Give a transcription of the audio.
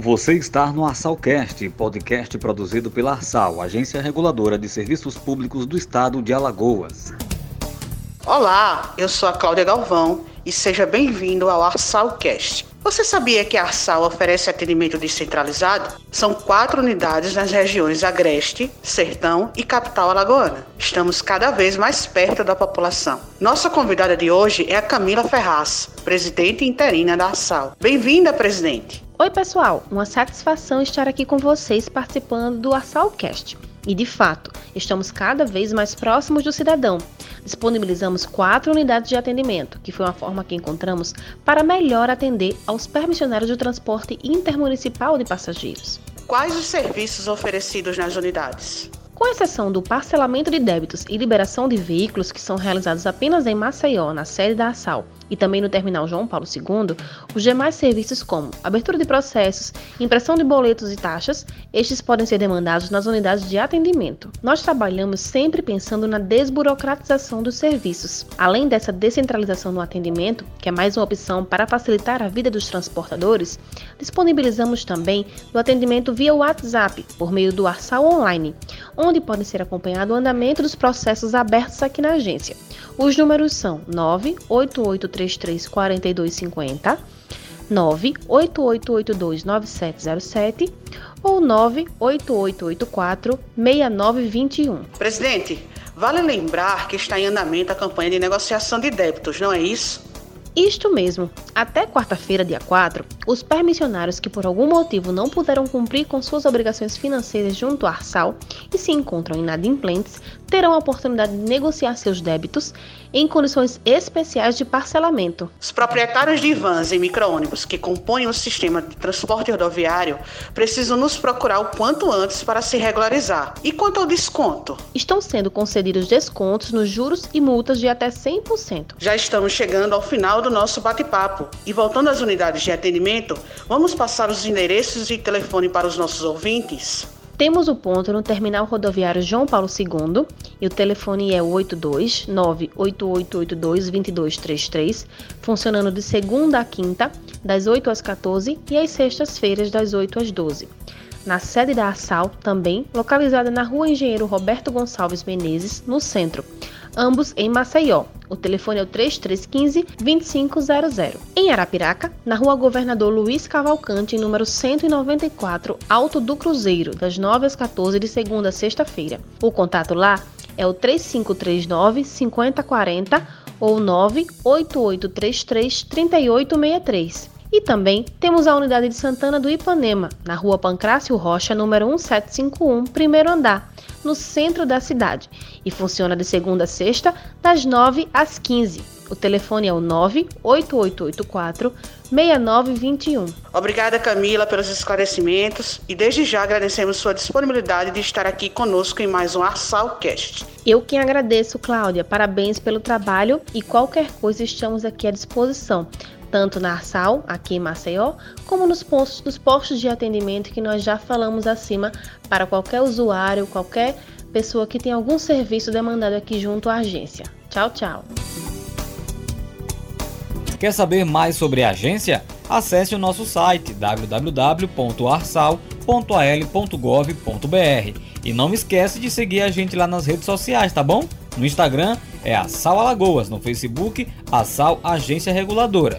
Você está no Arsalcast, podcast produzido pela Arsal, Agência Reguladora de Serviços Públicos do Estado de Alagoas. Olá, eu sou a Cláudia Galvão e seja bem-vindo ao Arsalcast. Você sabia que a Arsal oferece atendimento descentralizado? São quatro unidades nas regiões Agreste, Sertão e Capital Alagoana. Estamos cada vez mais perto da população. Nossa convidada de hoje é a Camila Ferraz, presidente interina da Arsal. Bem-vinda, presidente. Oi, pessoal! Uma satisfação estar aqui com vocês participando do Assalcast. E de fato, estamos cada vez mais próximos do cidadão. Disponibilizamos quatro unidades de atendimento, que foi uma forma que encontramos para melhor atender aos permissionários do transporte intermunicipal de passageiros. Quais os serviços oferecidos nas unidades? Com exceção do parcelamento de débitos e liberação de veículos que são realizados apenas em Maceió, na sede da ASAL, e também no terminal João Paulo II, os demais serviços como abertura de processos, impressão de boletos e taxas, estes podem ser demandados nas unidades de atendimento. Nós trabalhamos sempre pensando na desburocratização dos serviços. Além dessa descentralização no atendimento, que é mais uma opção para facilitar a vida dos transportadores, disponibilizamos também o atendimento via WhatsApp, por meio do Arsal Online, onde pode ser acompanhado o andamento dos processos abertos aqui na agência. Os números são 98833 4250, 98882 9707 ou 98884 6921. Presidente, vale lembrar que está em andamento a campanha de negociação de débitos, não é isso? Isto mesmo. Até quarta-feira, dia 4, os permissionários que por algum motivo não puderam cumprir com suas obrigações financeiras junto à Arsal e se encontram inadimplentes terão a oportunidade de negociar seus débitos em condições especiais de parcelamento. Os proprietários de vans e micro-ônibus que compõem o sistema de transporte rodoviário precisam nos procurar o quanto antes para se regularizar. E quanto ao desconto? Estão sendo concedidos descontos nos juros e multas de até 100%. Já estamos chegando ao final do nosso bate-papo e voltando às unidades de atendimento, vamos passar os endereços e telefone para os nossos ouvintes? Temos o ponto no terminal rodoviário João Paulo II e o telefone é 82 2233, funcionando de segunda a quinta, das 8 às 14 e às sextas-feiras, das 8 às 12. Na sede da ASAL, também localizada na rua Engenheiro Roberto Gonçalves Menezes, no centro ambos em Maceió. O telefone é o 3315-2500. Em Arapiraca, na rua Governador Luiz Cavalcante, número 194, Alto do Cruzeiro, das 9 às 14 de segunda a sexta-feira. O contato lá é o 3539 5040 ou 98833 3863. E também temos a unidade de Santana do Ipanema, na rua Pancrácio Rocha, número 1751, primeiro andar, no centro da cidade, e funciona de segunda a sexta, das 9 às 15. O telefone é o 98884 6921. Obrigada, Camila, pelos esclarecimentos e desde já agradecemos sua disponibilidade de estar aqui conosco em mais um Arsalcast. Eu quem agradeço, Cláudia. Parabéns pelo trabalho e qualquer coisa estamos aqui à disposição tanto na Arsal, aqui em Maceió, como nos postos, nos postos de atendimento que nós já falamos acima para qualquer usuário, qualquer pessoa que tem algum serviço demandado aqui junto à agência. Tchau, tchau. Quer saber mais sobre a agência? Acesse o nosso site www.arsal.al.gov.br e não esquece de seguir a gente lá nas redes sociais, tá bom? No Instagram é a Sal Alagoas, no Facebook a Sal Agência Reguladora.